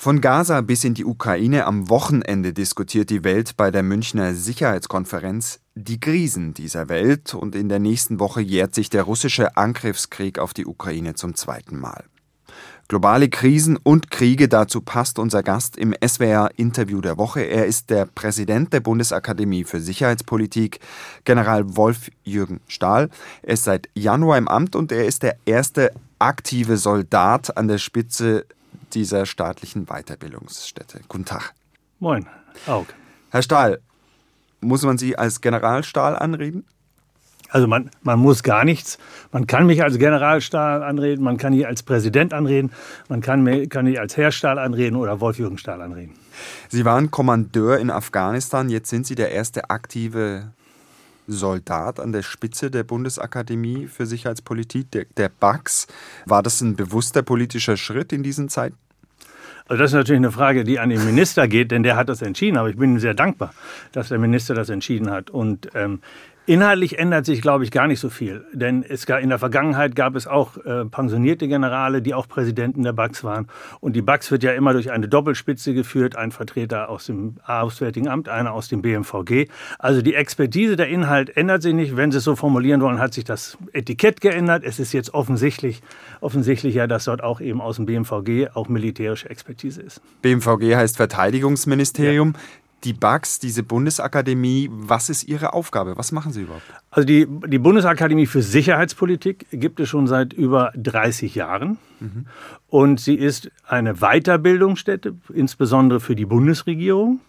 Von Gaza bis in die Ukraine am Wochenende diskutiert die Welt bei der Münchner Sicherheitskonferenz die Krisen dieser Welt und in der nächsten Woche jährt sich der russische Angriffskrieg auf die Ukraine zum zweiten Mal. Globale Krisen und Kriege, dazu passt unser Gast im SWR-Interview der Woche. Er ist der Präsident der Bundesakademie für Sicherheitspolitik, General Wolf-Jürgen Stahl. Er ist seit Januar im Amt und er ist der erste aktive Soldat an der Spitze dieser staatlichen Weiterbildungsstätte. Guten Tag. Moin, Aug. Herr Stahl, muss man Sie als General Stahl anreden? Also man, man muss gar nichts. Man kann mich als General Stahl anreden, man kann mich als Präsident anreden, man kann mich, kann mich als Herr Stahl anreden oder Wolf-Jürgen Stahl anreden. Sie waren Kommandeur in Afghanistan, jetzt sind Sie der erste aktive Soldat an der Spitze der Bundesakademie für Sicherheitspolitik, der, der BAX. War das ein bewusster politischer Schritt in diesen Zeiten? Also das ist natürlich eine Frage, die an den Minister geht, denn der hat das entschieden. Aber ich bin sehr dankbar, dass der Minister das entschieden hat. Und ähm, Inhaltlich ändert sich, glaube ich, gar nicht so viel. Denn es gab, in der Vergangenheit gab es auch äh, pensionierte Generale, die auch Präsidenten der BAX waren. Und die BAX wird ja immer durch eine Doppelspitze geführt, ein Vertreter aus dem Auswärtigen Amt, einer aus dem BMVG. Also die Expertise, der Inhalt ändert sich nicht. Wenn Sie es so formulieren wollen, hat sich das Etikett geändert. Es ist jetzt offensichtlich, offensichtlich ja, dass dort auch eben aus dem BMVG auch militärische Expertise ist. BMVG heißt Verteidigungsministerium. Ja die BAX, diese Bundesakademie, was ist Ihre Aufgabe? Was machen Sie überhaupt? Also die, die Bundesakademie für Sicherheitspolitik gibt es schon seit über 30 Jahren. Mhm. Und sie ist eine Weiterbildungsstätte, insbesondere für die Bundesregierung.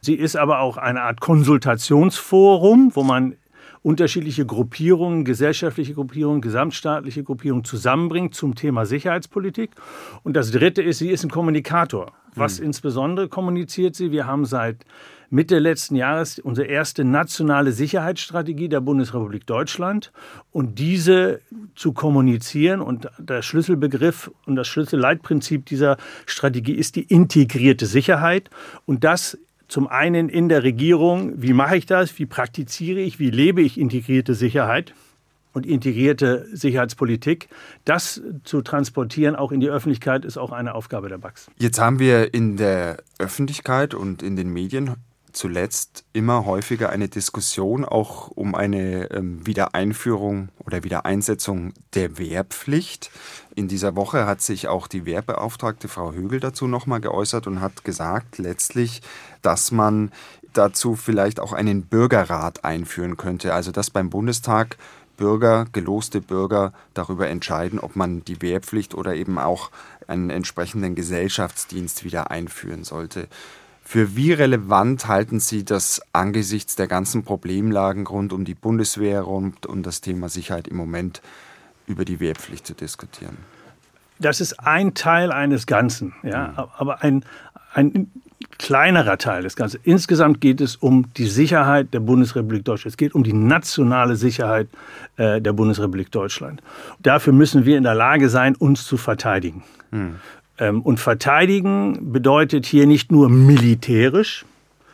Sie ist aber auch eine Art Konsultationsforum, wo man unterschiedliche Gruppierungen, gesellschaftliche Gruppierungen, gesamtstaatliche Gruppierungen zusammenbringt zum Thema Sicherheitspolitik. Und das Dritte ist, sie ist ein Kommunikator. Was mhm. insbesondere kommuniziert sie? Wir haben seit Mitte letzten Jahres unsere erste nationale Sicherheitsstrategie der Bundesrepublik Deutschland. Und diese zu kommunizieren und der Schlüsselbegriff und das Schlüsselleitprinzip dieser Strategie ist die integrierte Sicherheit. Und das zum einen in der Regierung, wie mache ich das, wie praktiziere ich, wie lebe ich integrierte Sicherheit und integrierte Sicherheitspolitik. Das zu transportieren, auch in die Öffentlichkeit, ist auch eine Aufgabe der BAX. Jetzt haben wir in der Öffentlichkeit und in den Medien zuletzt immer häufiger eine Diskussion auch um eine ähm, Wiedereinführung oder Wiedereinsetzung der Wehrpflicht. In dieser Woche hat sich auch die Wehrbeauftragte Frau Högel dazu nochmal geäußert und hat gesagt, letztlich, dass man dazu vielleicht auch einen Bürgerrat einführen könnte. Also dass beim Bundestag Bürger, geloste Bürger darüber entscheiden, ob man die Wehrpflicht oder eben auch einen entsprechenden Gesellschaftsdienst wieder einführen sollte. Für wie relevant halten Sie das angesichts der ganzen Problemlagen rund um die Bundeswehr, rund um das Thema Sicherheit im Moment über die Wehrpflicht zu diskutieren? Das ist ein Teil eines Ganzen, ja, mhm. aber ein, ein kleinerer Teil des Ganzen. Insgesamt geht es um die Sicherheit der Bundesrepublik Deutschland. Es geht um die nationale Sicherheit äh, der Bundesrepublik Deutschland. Dafür müssen wir in der Lage sein, uns zu verteidigen. Mhm. Ähm, und verteidigen bedeutet hier nicht nur militärisch,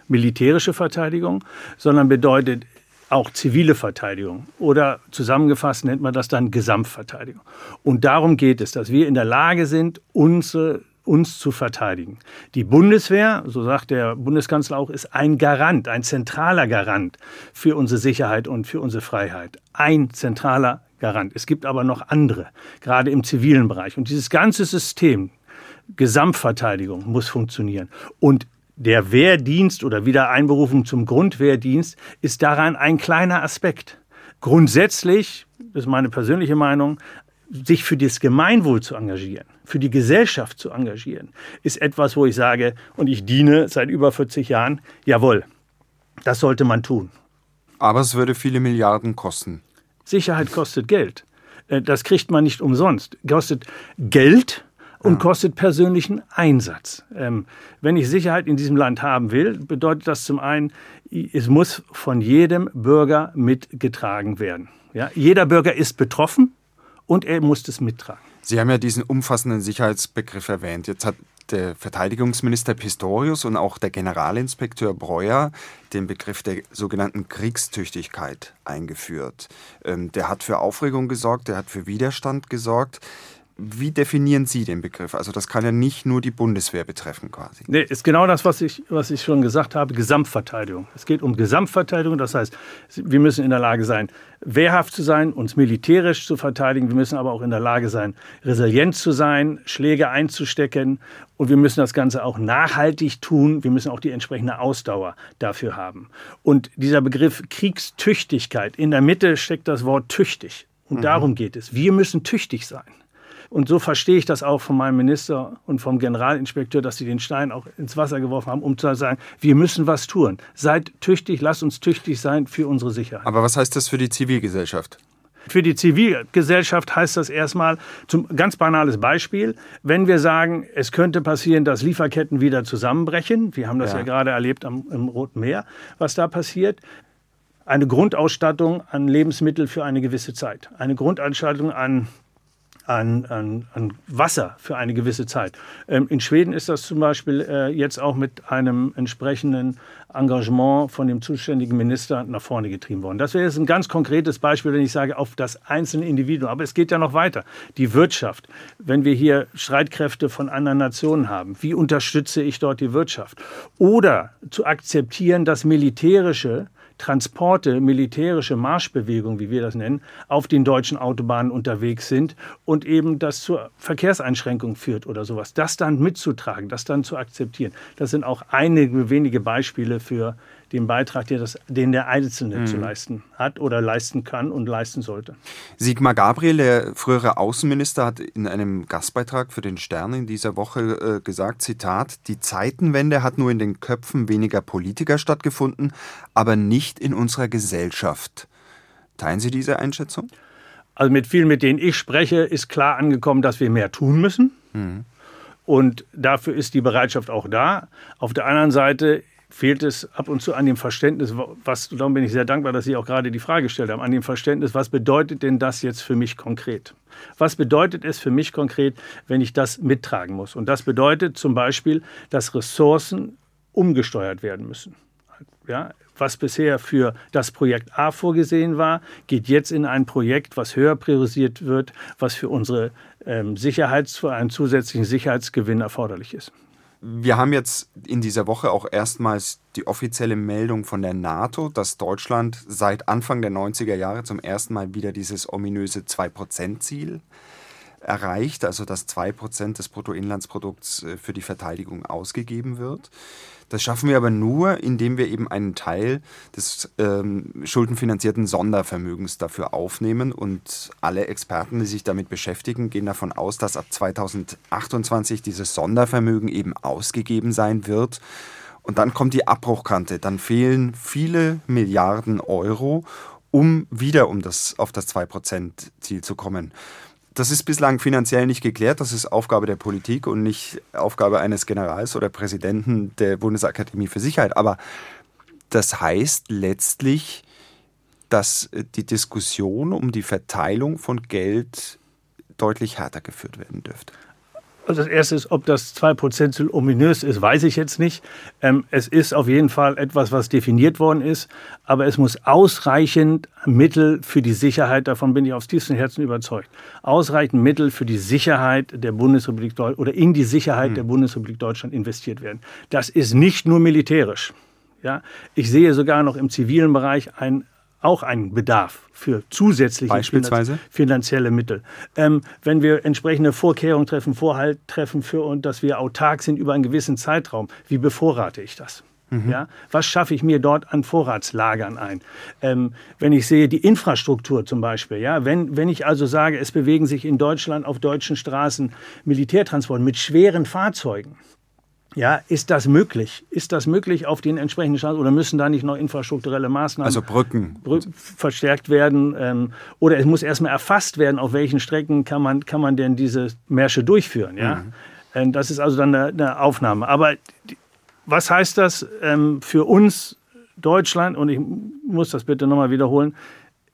militärische Verteidigung, sondern bedeutet auch zivile Verteidigung oder zusammengefasst nennt man das dann Gesamtverteidigung. Und darum geht es, dass wir in der Lage sind, unsere uns zu verteidigen. Die Bundeswehr, so sagt der Bundeskanzler auch, ist ein Garant, ein zentraler Garant für unsere Sicherheit und für unsere Freiheit. Ein zentraler Garant. Es gibt aber noch andere, gerade im zivilen Bereich. Und dieses ganze System, Gesamtverteidigung muss funktionieren. Und der Wehrdienst oder Wiedereinberufung zum Grundwehrdienst ist daran ein kleiner Aspekt. Grundsätzlich, das ist meine persönliche Meinung, sich für das Gemeinwohl zu engagieren, für die Gesellschaft zu engagieren, ist etwas, wo ich sage, und ich diene seit über 40 Jahren, jawohl, das sollte man tun. Aber es würde viele Milliarden kosten. Sicherheit kostet Geld. Äh, das kriegt man nicht umsonst. Kostet Geld, und ja. kostet persönlichen Einsatz. Ähm, wenn ich Sicherheit in diesem Land haben will, bedeutet das zum einen, es muss von jedem Bürger mitgetragen werden. Ja? Jeder Bürger ist betroffen und er muss es mittragen. Sie haben ja diesen umfassenden Sicherheitsbegriff erwähnt. Jetzt hat der Verteidigungsminister Pistorius und auch der Generalinspekteur Breuer den Begriff der sogenannten Kriegstüchtigkeit eingeführt. Ähm, der hat für Aufregung gesorgt, der hat für Widerstand gesorgt. Wie definieren Sie den Begriff? Also das kann ja nicht nur die Bundeswehr betreffen quasi. Nee, ist genau das, was ich, was ich schon gesagt habe, Gesamtverteidigung. Es geht um Gesamtverteidigung, das heißt, wir müssen in der Lage sein, wehrhaft zu sein, uns militärisch zu verteidigen. Wir müssen aber auch in der Lage sein, resilient zu sein, Schläge einzustecken. Und wir müssen das Ganze auch nachhaltig tun. Wir müssen auch die entsprechende Ausdauer dafür haben. Und dieser Begriff Kriegstüchtigkeit, in der Mitte steckt das Wort tüchtig. Und mhm. darum geht es. Wir müssen tüchtig sein. Und so verstehe ich das auch von meinem Minister und vom Generalinspekteur, dass sie den Stein auch ins Wasser geworfen haben, um zu sagen, wir müssen was tun. Seid tüchtig, lasst uns tüchtig sein für unsere Sicherheit. Aber was heißt das für die Zivilgesellschaft? Für die Zivilgesellschaft heißt das erstmal, zum ganz banales Beispiel, wenn wir sagen, es könnte passieren, dass Lieferketten wieder zusammenbrechen, wir haben das ja, ja gerade erlebt am, im Roten Meer, was da passiert, eine Grundausstattung an Lebensmitteln für eine gewisse Zeit, eine Grundausstattung an an, an, an Wasser für eine gewisse Zeit. Ähm, in Schweden ist das zum Beispiel äh, jetzt auch mit einem entsprechenden Engagement von dem zuständigen Minister nach vorne getrieben worden. Das wäre jetzt ein ganz konkretes Beispiel, wenn ich sage, auf das einzelne Individuum. Aber es geht ja noch weiter. Die Wirtschaft. Wenn wir hier Streitkräfte von anderen Nationen haben, wie unterstütze ich dort die Wirtschaft? Oder zu akzeptieren, dass militärische Transporte, militärische Marschbewegungen, wie wir das nennen, auf den deutschen Autobahnen unterwegs sind und eben das zur Verkehrseinschränkung führt oder sowas. Das dann mitzutragen, das dann zu akzeptieren. Das sind auch einige wenige Beispiele für den Beitrag, den, das, den der Einzelne mhm. zu leisten hat oder leisten kann und leisten sollte. Sigmar Gabriel, der frühere Außenminister, hat in einem Gastbeitrag für den Stern in dieser Woche äh, gesagt, Zitat, die Zeitenwende hat nur in den Köpfen weniger Politiker stattgefunden, aber nicht in unserer Gesellschaft. Teilen Sie diese Einschätzung? Also mit vielen, mit denen ich spreche, ist klar angekommen, dass wir mehr tun müssen. Mhm. Und dafür ist die Bereitschaft auch da. Auf der anderen Seite fehlt es ab und zu an dem Verständnis, was, darum bin ich sehr dankbar, dass Sie auch gerade die Frage gestellt haben, an dem Verständnis, was bedeutet denn das jetzt für mich konkret? Was bedeutet es für mich konkret, wenn ich das mittragen muss? Und das bedeutet zum Beispiel, dass Ressourcen umgesteuert werden müssen. Ja, was bisher für das Projekt A vorgesehen war, geht jetzt in ein Projekt, was höher priorisiert wird, was für unsere ähm, Sicherheits, für einen zusätzlichen Sicherheitsgewinn erforderlich ist. Wir haben jetzt in dieser Woche auch erstmals die offizielle Meldung von der NATO, dass Deutschland seit Anfang der 90er Jahre zum ersten Mal wieder dieses ominöse 2-Prozent-Ziel erreicht, also dass 2% des Bruttoinlandsprodukts äh, für die Verteidigung ausgegeben wird. Das schaffen wir aber nur, indem wir eben einen Teil des ähm, schuldenfinanzierten Sondervermögens dafür aufnehmen. Und alle Experten, die sich damit beschäftigen, gehen davon aus, dass ab 2028 dieses Sondervermögen eben ausgegeben sein wird. Und dann kommt die Abbruchkante. Dann fehlen viele Milliarden Euro, um wieder um das, auf das 2%-Ziel zu kommen. Das ist bislang finanziell nicht geklärt. Das ist Aufgabe der Politik und nicht Aufgabe eines Generals oder Präsidenten der Bundesakademie für Sicherheit. Aber das heißt letztlich, dass die Diskussion um die Verteilung von Geld deutlich härter geführt werden dürfte. Also das erste ist, ob das 2%-Ziel ominös ist, weiß ich jetzt nicht. Ähm, es ist auf jeden Fall etwas, was definiert worden ist. Aber es muss ausreichend Mittel für die Sicherheit, davon bin ich aufs tiefste Herzen überzeugt, ausreichend Mittel für die Sicherheit der Bundesrepublik Deutschland oder in die Sicherheit hm. der Bundesrepublik Deutschland investiert werden. Das ist nicht nur militärisch. Ja, ich sehe sogar noch im zivilen Bereich ein auch einen Bedarf für zusätzliche finanzielle Mittel. Ähm, wenn wir entsprechende Vorkehrungen treffen, Vorhalt treffen für und dass wir autark sind über einen gewissen Zeitraum, wie bevorrate ich das? Mhm. Ja, was schaffe ich mir dort an Vorratslagern ein? Ähm, wenn ich sehe, die Infrastruktur zum Beispiel, ja, wenn, wenn ich also sage, es bewegen sich in Deutschland auf deutschen Straßen Militärtransporte mit schweren Fahrzeugen, ja, ist das möglich? Ist das möglich auf den entsprechenden Straßen oder müssen da nicht noch infrastrukturelle Maßnahmen also Brücken. Brü verstärkt werden? Ähm, oder es muss erstmal erfasst werden, auf welchen Strecken kann man, kann man denn diese Märsche durchführen? Ja? Mhm. Ähm, das ist also dann eine, eine Aufnahme. Aber was heißt das ähm, für uns Deutschland? Und ich muss das bitte nochmal wiederholen.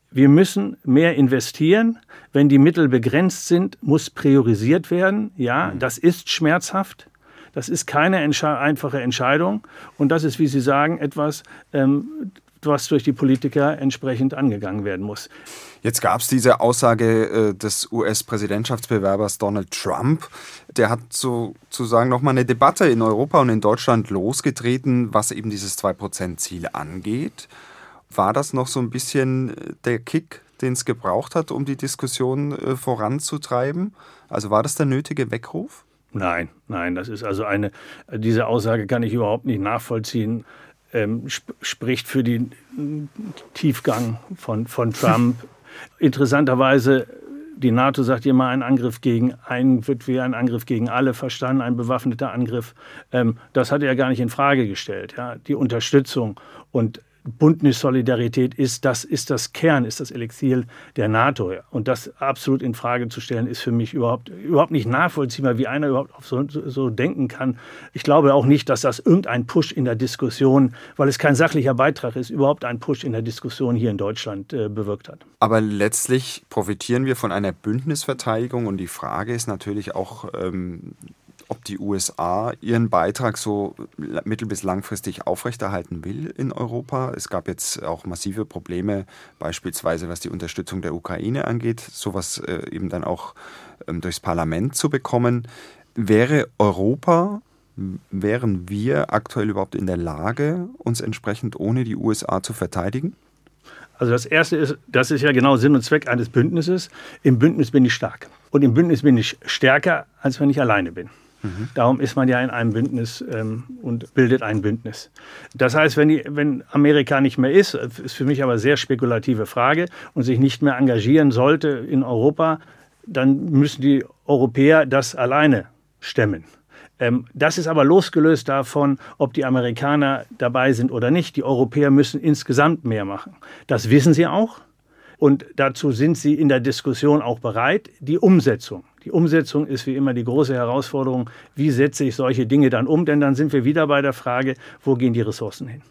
Wir müssen mehr investieren. Wenn die Mittel begrenzt sind, muss priorisiert werden. Ja, mhm. das ist schmerzhaft. Das ist keine Entsche einfache Entscheidung und das ist, wie Sie sagen, etwas, ähm, was durch die Politiker entsprechend angegangen werden muss. Jetzt gab es diese Aussage äh, des US-Präsidentschaftsbewerbers Donald Trump. Der hat sozusagen nochmal eine Debatte in Europa und in Deutschland losgetreten, was eben dieses 2%-Ziel angeht. War das noch so ein bisschen äh, der Kick, den es gebraucht hat, um die Diskussion äh, voranzutreiben? Also war das der nötige Weckruf? Nein, nein, das ist also eine, diese Aussage kann ich überhaupt nicht nachvollziehen. Ähm, sp spricht für den Tiefgang von, von Trump. Interessanterweise, die NATO sagt immer, ein Angriff gegen einen wird wie ein Angriff gegen alle verstanden, ein bewaffneter Angriff. Ähm, das hat er gar nicht in Frage gestellt. Ja? Die Unterstützung und Bündnissolidarität ist das, ist das Kern, ist das Elixier der NATO. Und das absolut in Frage zu stellen, ist für mich überhaupt, überhaupt nicht nachvollziehbar, wie einer überhaupt so, so denken kann. Ich glaube auch nicht, dass das irgendein Push in der Diskussion, weil es kein sachlicher Beitrag ist, überhaupt ein Push in der Diskussion hier in Deutschland äh, bewirkt hat. Aber letztlich profitieren wir von einer Bündnisverteidigung und die Frage ist natürlich auch, ähm, ob die USA ihren Beitrag so mittel- bis langfristig aufrechterhalten will in Europa. Es gab jetzt auch massive Probleme, beispielsweise was die Unterstützung der Ukraine angeht, sowas äh, eben dann auch ähm, durchs Parlament zu bekommen. Wäre Europa, wären wir aktuell überhaupt in der Lage, uns entsprechend ohne die USA zu verteidigen? Also das Erste ist, das ist ja genau Sinn und Zweck eines Bündnisses. Im Bündnis bin ich stark. Und im Bündnis bin ich stärker, als wenn ich alleine bin. Darum ist man ja in einem Bündnis ähm, und bildet ein Bündnis. Das heißt, wenn, die, wenn Amerika nicht mehr ist, ist für mich aber eine sehr spekulative Frage und sich nicht mehr engagieren sollte in Europa, dann müssen die Europäer das alleine stemmen. Ähm, das ist aber losgelöst davon, ob die Amerikaner dabei sind oder nicht. Die Europäer müssen insgesamt mehr machen. Das wissen sie auch. Und dazu sind sie in der Diskussion auch bereit. Die Umsetzung. Die Umsetzung ist wie immer die große Herausforderung. Wie setze ich solche Dinge dann um? Denn dann sind wir wieder bei der Frage, wo gehen die Ressourcen hin?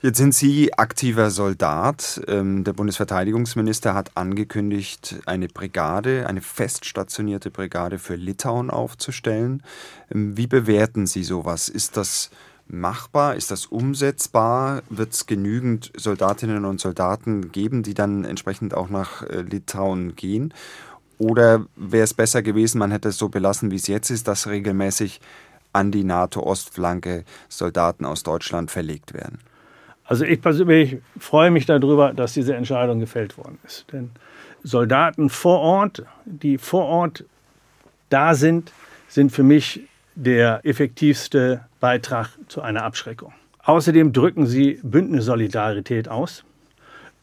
Jetzt sind Sie aktiver Soldat. Ähm, der Bundesverteidigungsminister hat angekündigt, eine Brigade, eine feststationierte Brigade für Litauen aufzustellen. Ähm, wie bewerten Sie sowas? Ist das machbar? Ist das umsetzbar? Wird es genügend Soldatinnen und Soldaten geben, die dann entsprechend auch nach äh, Litauen gehen? Oder wäre es besser gewesen, man hätte es so belassen, wie es jetzt ist, dass regelmäßig an die NATO-Ostflanke Soldaten aus Deutschland verlegt werden? Also ich persönlich freue mich darüber, dass diese Entscheidung gefällt worden ist. Denn Soldaten vor Ort, die vor Ort da sind, sind für mich der effektivste Beitrag zu einer Abschreckung. Außerdem drücken sie Bündnissolidarität aus.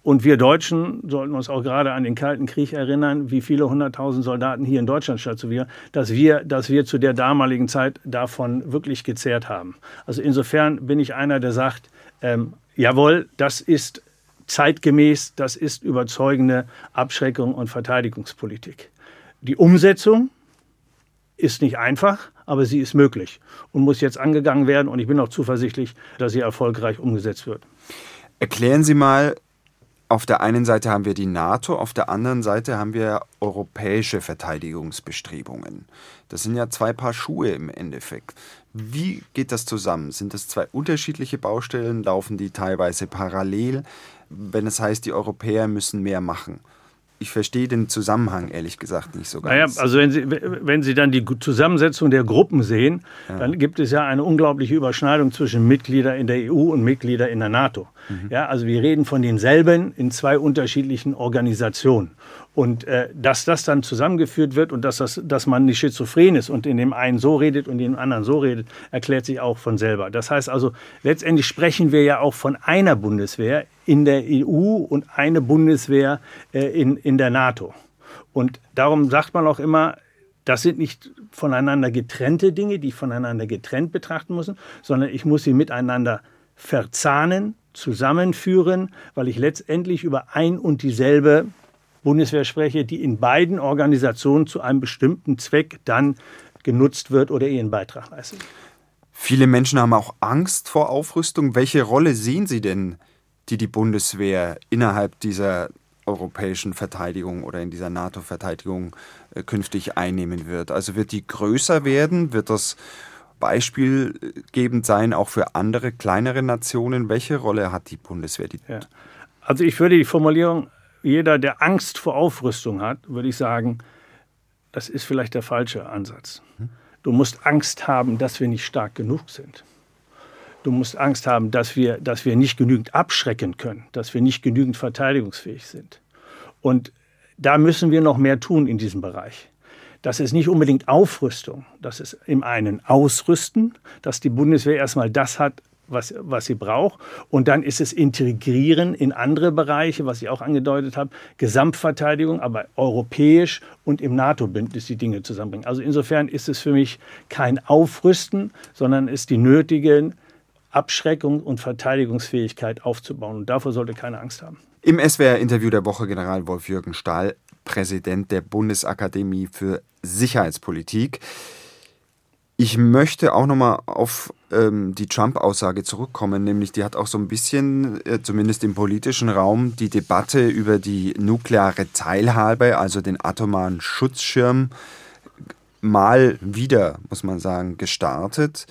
Und wir Deutschen sollten uns auch gerade an den Kalten Krieg erinnern, wie viele hunderttausend Soldaten hier in Deutschland stationieren, dass wir, dass wir zu der damaligen Zeit davon wirklich gezehrt haben. Also insofern bin ich einer, der sagt, ähm, jawohl, das ist zeitgemäß, das ist überzeugende Abschreckung und Verteidigungspolitik. Die Umsetzung ist nicht einfach, aber sie ist möglich und muss jetzt angegangen werden. Und ich bin auch zuversichtlich, dass sie erfolgreich umgesetzt wird. Erklären Sie mal, auf der einen Seite haben wir die NATO, auf der anderen Seite haben wir europäische Verteidigungsbestrebungen. Das sind ja zwei Paar Schuhe im Endeffekt. Wie geht das zusammen? Sind das zwei unterschiedliche Baustellen? Laufen die teilweise parallel? Wenn es heißt, die Europäer müssen mehr machen ich verstehe den Zusammenhang ehrlich gesagt nicht so ganz. Naja, also wenn Sie, wenn Sie dann die Zusammensetzung der Gruppen sehen, ja. dann gibt es ja eine unglaubliche Überschneidung zwischen Mitgliedern in der EU und Mitgliedern in der NATO. Mhm. Ja, also wir reden von denselben in zwei unterschiedlichen Organisationen. Und äh, dass das dann zusammengeführt wird und dass, das, dass man nicht schizophren ist und in dem einen so redet und in dem anderen so redet, erklärt sich auch von selber. Das heißt also, letztendlich sprechen wir ja auch von einer Bundeswehr in der EU und eine Bundeswehr äh, in, in der NATO. Und darum sagt man auch immer, das sind nicht voneinander getrennte Dinge, die ich voneinander getrennt betrachten muss, sondern ich muss sie miteinander verzahnen, zusammenführen, weil ich letztendlich über ein und dieselbe Bundeswehr spreche, die in beiden Organisationen zu einem bestimmten Zweck dann genutzt wird oder ihren Beitrag leistet. Viele Menschen haben auch Angst vor Aufrüstung. Welche Rolle sehen Sie denn, die die Bundeswehr innerhalb dieser europäischen Verteidigung oder in dieser NATO-Verteidigung äh, künftig einnehmen wird? Also wird die größer werden? Wird das beispielgebend sein, auch für andere kleinere Nationen? Welche Rolle hat die Bundeswehr? Ja. Also ich würde die Formulierung, jeder, der Angst vor Aufrüstung hat, würde ich sagen, das ist vielleicht der falsche Ansatz. Du musst Angst haben, dass wir nicht stark genug sind. Du musst Angst haben, dass wir, dass wir nicht genügend abschrecken können, dass wir nicht genügend verteidigungsfähig sind. Und da müssen wir noch mehr tun in diesem Bereich. Das ist nicht unbedingt Aufrüstung, das ist im einen Ausrüsten, dass die Bundeswehr erstmal das hat, was, was sie braucht. Und dann ist es Integrieren in andere Bereiche, was ich auch angedeutet habe, Gesamtverteidigung, aber europäisch und im NATO-Bündnis die Dinge zusammenbringen. Also insofern ist es für mich kein Aufrüsten, sondern ist die nötige Abschreckung und Verteidigungsfähigkeit aufzubauen. Und davor sollte keine Angst haben. Im SWR-Interview der Woche General Wolf-Jürgen Stahl, Präsident der Bundesakademie für Sicherheitspolitik. Ich möchte auch nochmal auf ähm, die Trump-Aussage zurückkommen, nämlich die hat auch so ein bisschen, äh, zumindest im politischen Raum, die Debatte über die nukleare Teilhabe, also den atomaren Schutzschirm, mal wieder, muss man sagen, gestartet.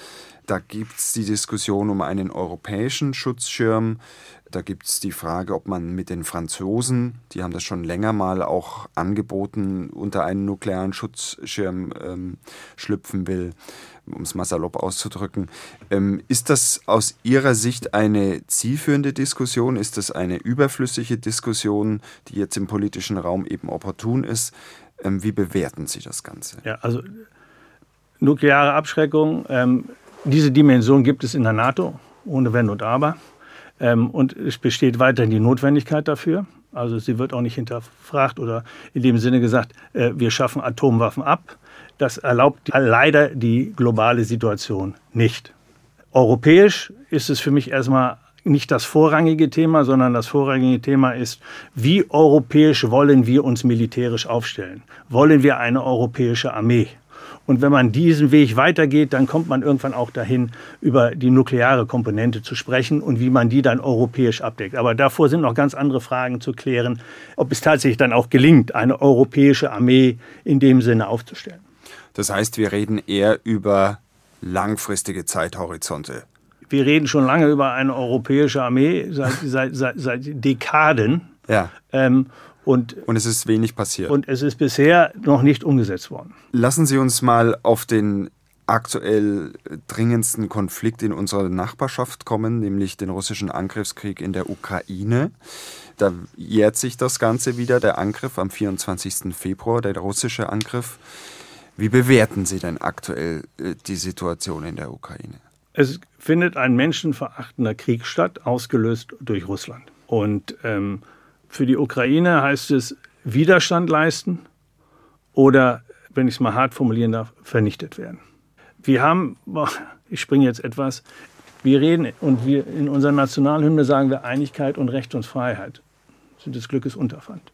Da gibt es die Diskussion um einen europäischen Schutzschirm. Da gibt es die Frage, ob man mit den Franzosen, die haben das schon länger mal auch angeboten, unter einen nuklearen Schutzschirm ähm, schlüpfen will, um es mal salopp auszudrücken. Ähm, ist das aus Ihrer Sicht eine zielführende Diskussion? Ist das eine überflüssige Diskussion, die jetzt im politischen Raum eben opportun ist? Ähm, wie bewerten Sie das Ganze? Ja, also nukleare Abschreckung, ähm, diese Dimension gibt es in der NATO, ohne Wenn und Aber. Ähm, und es besteht weiterhin die Notwendigkeit dafür. Also sie wird auch nicht hinterfragt oder in dem Sinne gesagt, äh, wir schaffen Atomwaffen ab. Das erlaubt leider die globale Situation nicht. Europäisch ist es für mich erstmal nicht das vorrangige Thema, sondern das vorrangige Thema ist, wie europäisch wollen wir uns militärisch aufstellen? Wollen wir eine europäische Armee? Und wenn man diesen Weg weitergeht, dann kommt man irgendwann auch dahin, über die nukleare Komponente zu sprechen und wie man die dann europäisch abdeckt. Aber davor sind noch ganz andere Fragen zu klären, ob es tatsächlich dann auch gelingt, eine europäische Armee in dem Sinne aufzustellen. Das heißt, wir reden eher über langfristige Zeithorizonte. Wir reden schon lange über eine europäische Armee, seit, seit, seit, seit Dekaden. Ja. Ähm, und, und es ist wenig passiert. Und es ist bisher noch nicht umgesetzt worden. Lassen Sie uns mal auf den aktuell dringendsten Konflikt in unserer Nachbarschaft kommen, nämlich den russischen Angriffskrieg in der Ukraine. Da jährt sich das Ganze wieder, der Angriff am 24. Februar, der russische Angriff. Wie bewerten Sie denn aktuell äh, die Situation in der Ukraine? Es findet ein menschenverachtender Krieg statt, ausgelöst durch Russland. Und ähm, für die Ukraine heißt es Widerstand leisten oder, wenn ich es mal hart formulieren darf, vernichtet werden. Wir haben, ich springe jetzt etwas, wir reden und wir in unserer Nationalhymne sagen wir Einigkeit und Recht und Freiheit sind des Glückes Unterpfand.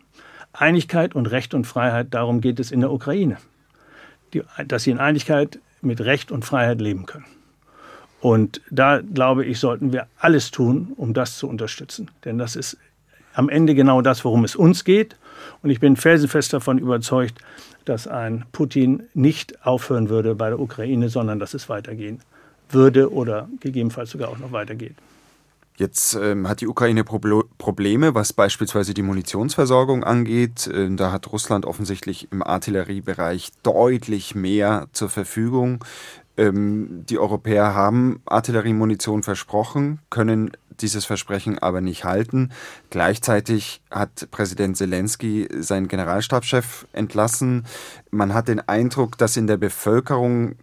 Einigkeit und Recht und Freiheit, darum geht es in der Ukraine. Die, dass sie in Einigkeit mit Recht und Freiheit leben können. Und da, glaube ich, sollten wir alles tun, um das zu unterstützen. Denn das ist am Ende genau das, worum es uns geht. Und ich bin felsenfest davon überzeugt, dass ein Putin nicht aufhören würde bei der Ukraine, sondern dass es weitergehen würde oder gegebenenfalls sogar auch noch weitergeht. Jetzt ähm, hat die Ukraine Pro Probleme, was beispielsweise die Munitionsversorgung angeht. Ähm, da hat Russland offensichtlich im Artilleriebereich deutlich mehr zur Verfügung. Ähm, die Europäer haben Artilleriemunition versprochen, können dieses Versprechen aber nicht halten. Gleichzeitig hat Präsident Zelensky seinen Generalstabschef entlassen. Man hat den Eindruck, dass in der Bevölkerung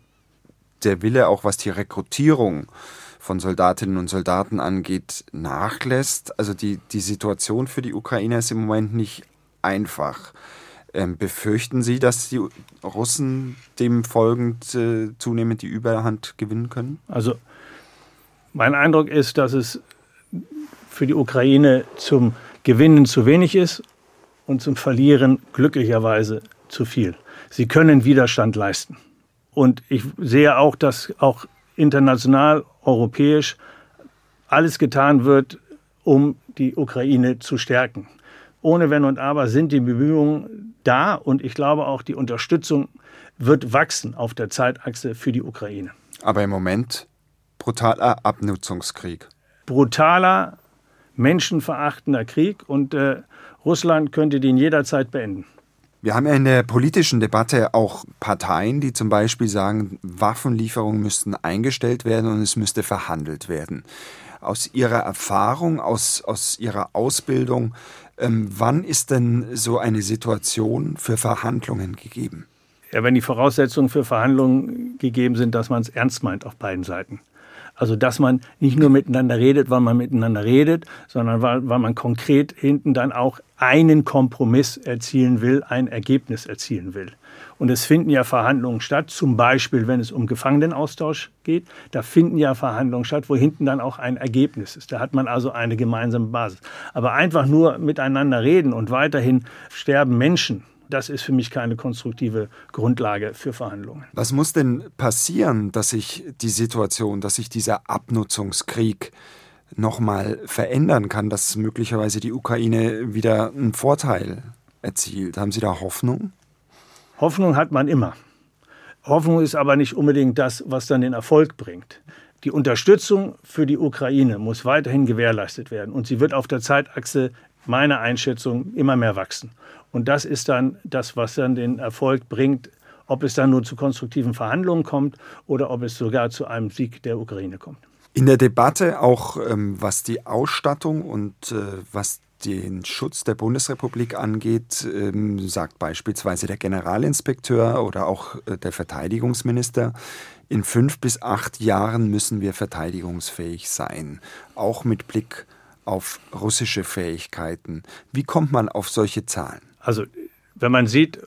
der Wille, auch was die Rekrutierung von Soldatinnen und Soldaten angeht, nachlässt. Also die, die Situation für die Ukrainer ist im Moment nicht einfach. Ähm, befürchten Sie, dass die Russen dem folgend äh, zunehmend die Überhand gewinnen können? Also mein Eindruck ist, dass es für die Ukraine zum Gewinnen zu wenig ist und zum Verlieren glücklicherweise zu viel. Sie können Widerstand leisten. Und ich sehe auch, dass auch international, europäisch alles getan wird, um die Ukraine zu stärken. Ohne Wenn und Aber sind die Bemühungen da und ich glaube auch, die Unterstützung wird wachsen auf der Zeitachse für die Ukraine. Aber im Moment brutaler Abnutzungskrieg. Brutaler, menschenverachtender Krieg und äh, Russland könnte den jederzeit beenden. Wir haben ja in der politischen Debatte auch Parteien, die zum Beispiel sagen, Waffenlieferungen müssten eingestellt werden und es müsste verhandelt werden. Aus Ihrer Erfahrung, aus, aus Ihrer Ausbildung, ähm, wann ist denn so eine Situation für Verhandlungen gegeben? Ja, wenn die Voraussetzungen für Verhandlungen gegeben sind, dass man es ernst meint auf beiden Seiten. Also dass man nicht nur miteinander redet, weil man miteinander redet, sondern weil, weil man konkret hinten dann auch einen Kompromiss erzielen will, ein Ergebnis erzielen will. Und es finden ja Verhandlungen statt, zum Beispiel wenn es um Gefangenenaustausch geht. Da finden ja Verhandlungen statt, wo hinten dann auch ein Ergebnis ist. Da hat man also eine gemeinsame Basis. Aber einfach nur miteinander reden und weiterhin sterben Menschen das ist für mich keine konstruktive Grundlage für Verhandlungen. Was muss denn passieren, dass sich die Situation, dass sich dieser Abnutzungskrieg nochmal verändern kann, dass möglicherweise die Ukraine wieder einen Vorteil erzielt? Haben Sie da Hoffnung? Hoffnung hat man immer. Hoffnung ist aber nicht unbedingt das, was dann den Erfolg bringt. Die Unterstützung für die Ukraine muss weiterhin gewährleistet werden und sie wird auf der Zeitachse meiner Einschätzung immer mehr wachsen. Und das ist dann das, was dann den Erfolg bringt, ob es dann nur zu konstruktiven Verhandlungen kommt oder ob es sogar zu einem Sieg der Ukraine kommt. In der Debatte auch ähm, was die Ausstattung und äh, was den Schutz der Bundesrepublik angeht, ähm, sagt beispielsweise der Generalinspekteur oder auch äh, der Verteidigungsminister, in fünf bis acht Jahren müssen wir verteidigungsfähig sein, auch mit Blick auf russische Fähigkeiten. Wie kommt man auf solche Zahlen? Also wenn man sieht,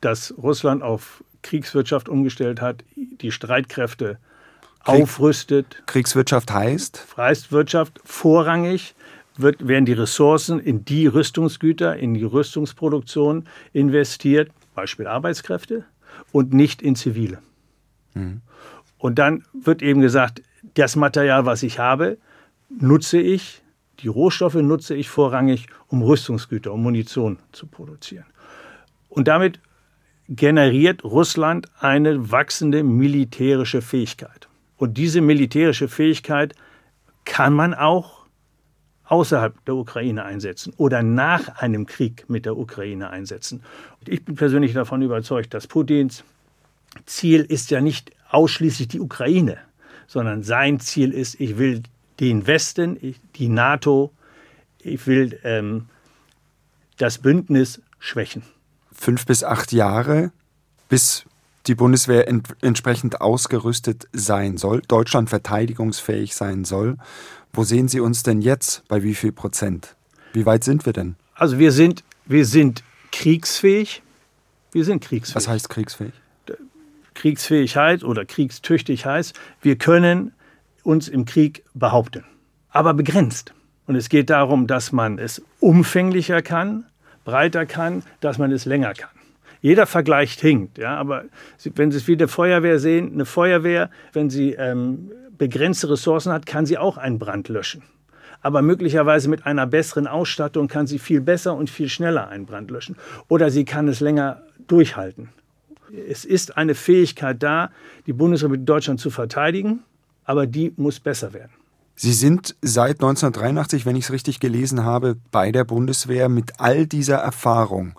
dass Russland auf Kriegswirtschaft umgestellt hat, die Streitkräfte Krieg, aufrüstet. Kriegswirtschaft heißt? Heißt Wirtschaft vorrangig wird, werden die Ressourcen in die Rüstungsgüter, in die Rüstungsproduktion investiert, Beispiel Arbeitskräfte, und nicht in zivile. Mhm. Und dann wird eben gesagt, das Material, was ich habe, nutze ich die Rohstoffe nutze ich vorrangig, um Rüstungsgüter, um Munition zu produzieren. Und damit generiert Russland eine wachsende militärische Fähigkeit. Und diese militärische Fähigkeit kann man auch außerhalb der Ukraine einsetzen oder nach einem Krieg mit der Ukraine einsetzen. Und ich bin persönlich davon überzeugt, dass Putins Ziel ist ja nicht ausschließlich die Ukraine, sondern sein Ziel ist, ich will den Westen, die NATO, ich will ähm, das Bündnis schwächen. Fünf bis acht Jahre, bis die Bundeswehr ent entsprechend ausgerüstet sein soll, Deutschland verteidigungsfähig sein soll. Wo sehen Sie uns denn jetzt? Bei wie viel Prozent? Wie weit sind wir denn? Also wir sind, wir sind kriegsfähig. Wir sind kriegsfähig. Was heißt kriegsfähig? Kriegsfähigkeit oder kriegstüchtig heißt, wir können uns im Krieg behaupten, aber begrenzt. Und es geht darum, dass man es umfänglicher kann, breiter kann, dass man es länger kann. Jeder Vergleich hinkt, ja, aber wenn Sie es wie eine Feuerwehr sehen, eine Feuerwehr, wenn sie ähm, begrenzte Ressourcen hat, kann sie auch einen Brand löschen. Aber möglicherweise mit einer besseren Ausstattung kann sie viel besser und viel schneller einen Brand löschen. Oder sie kann es länger durchhalten. Es ist eine Fähigkeit da, die Bundesrepublik Deutschland zu verteidigen aber die muss besser werden. Sie sind seit 1983, wenn ich es richtig gelesen habe, bei der Bundeswehr mit all dieser Erfahrung.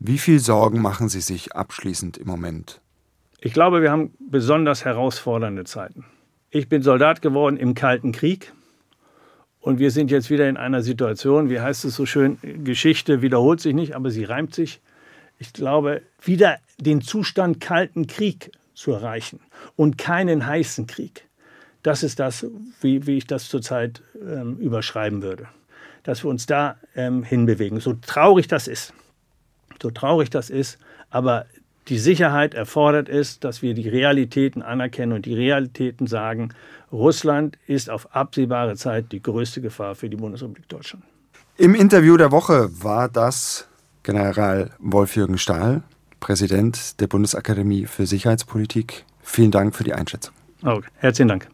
Wie viel Sorgen machen Sie sich abschließend im Moment? Ich glaube, wir haben besonders herausfordernde Zeiten. Ich bin Soldat geworden im Kalten Krieg und wir sind jetzt wieder in einer Situation, wie heißt es so schön, Geschichte wiederholt sich nicht, aber sie reimt sich. Ich glaube, wieder den Zustand Kalten Krieg zu erreichen und keinen heißen Krieg. Das ist das, wie, wie ich das zurzeit ähm, überschreiben würde. Dass wir uns da ähm, hinbewegen. So traurig das ist, so traurig das ist, aber die Sicherheit erfordert es, dass wir die Realitäten anerkennen und die Realitäten sagen, Russland ist auf absehbare Zeit die größte Gefahr für die Bundesrepublik Deutschland. Im Interview der Woche war das General Wolf-Jürgen Stahl, Präsident der Bundesakademie für Sicherheitspolitik. Vielen Dank für die Einschätzung. Okay. Herzlichen Dank.